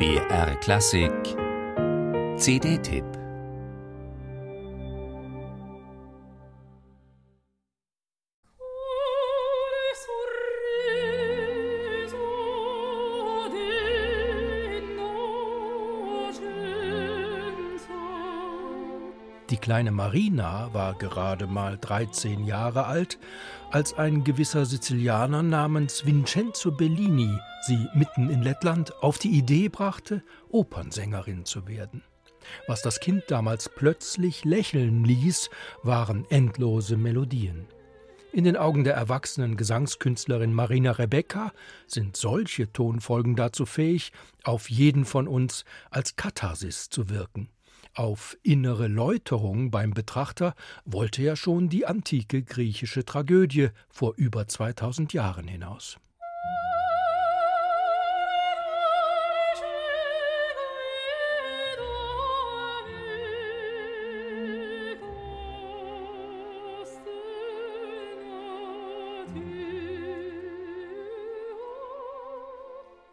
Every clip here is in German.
BR Klassik. CD-Tipp Die kleine Marina war gerade mal 13 Jahre alt, als ein gewisser Sizilianer namens Vincenzo Bellini sie mitten in Lettland auf die Idee brachte, Opernsängerin zu werden. Was das Kind damals plötzlich lächeln ließ, waren endlose Melodien. In den Augen der erwachsenen Gesangskünstlerin Marina Rebecca sind solche Tonfolgen dazu fähig, auf jeden von uns als Katharsis zu wirken. Auf innere Läuterung beim Betrachter wollte ja schon die antike griechische Tragödie vor über 2000 Jahren hinaus.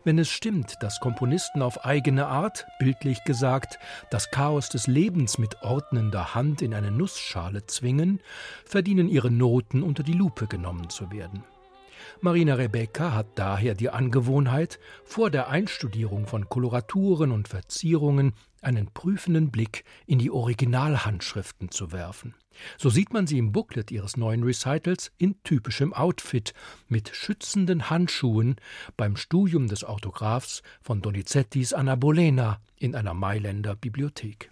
Wenn es stimmt, dass Komponisten auf eigene Art, bildlich gesagt, das Chaos des Lebens mit ordnender Hand in eine Nussschale zwingen, verdienen ihre Noten unter die Lupe genommen zu werden. Marina Rebecca hat daher die Angewohnheit, vor der Einstudierung von Koloraturen und Verzierungen einen prüfenden Blick in die Originalhandschriften zu werfen. So sieht man sie im Booklet ihres neuen Recitals in typischem Outfit mit schützenden Handschuhen beim Studium des Autographs von Donizettis Anna Bolena in einer Mailänder Bibliothek.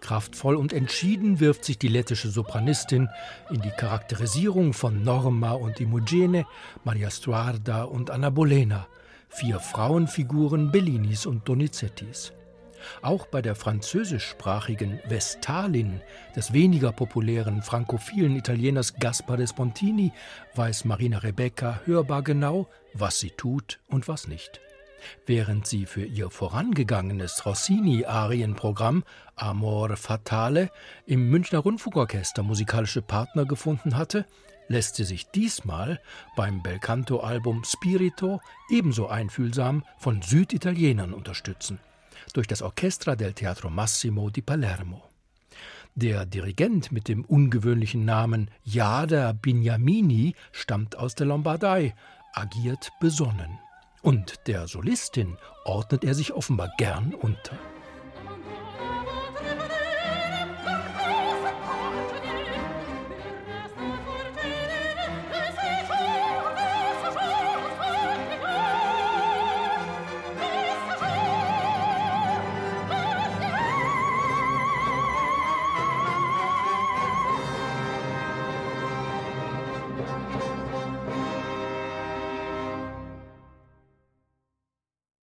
Kraftvoll und entschieden wirft sich die lettische Sopranistin in die Charakterisierung von Norma und Imogene, Maria Stuarda und Anna Bolena, vier Frauenfiguren Bellinis und Donizettis. Auch bei der französischsprachigen Vestalin des weniger populären frankophilen Italieners Gaspare Spontini weiß Marina Rebecca hörbar genau, was sie tut und was nicht. Während sie für ihr vorangegangenes Rossini-Arienprogramm Amor Fatale im Münchner Rundfunkorchester musikalische Partner gefunden hatte, lässt sie sich diesmal beim Belcanto-Album Spirito ebenso einfühlsam von Süditalienern unterstützen, durch das Orchestra del Teatro Massimo di Palermo. Der Dirigent mit dem ungewöhnlichen Namen Jader Bignamini stammt aus der Lombardei, agiert besonnen. Und der Solistin ordnet er sich offenbar gern unter. Thank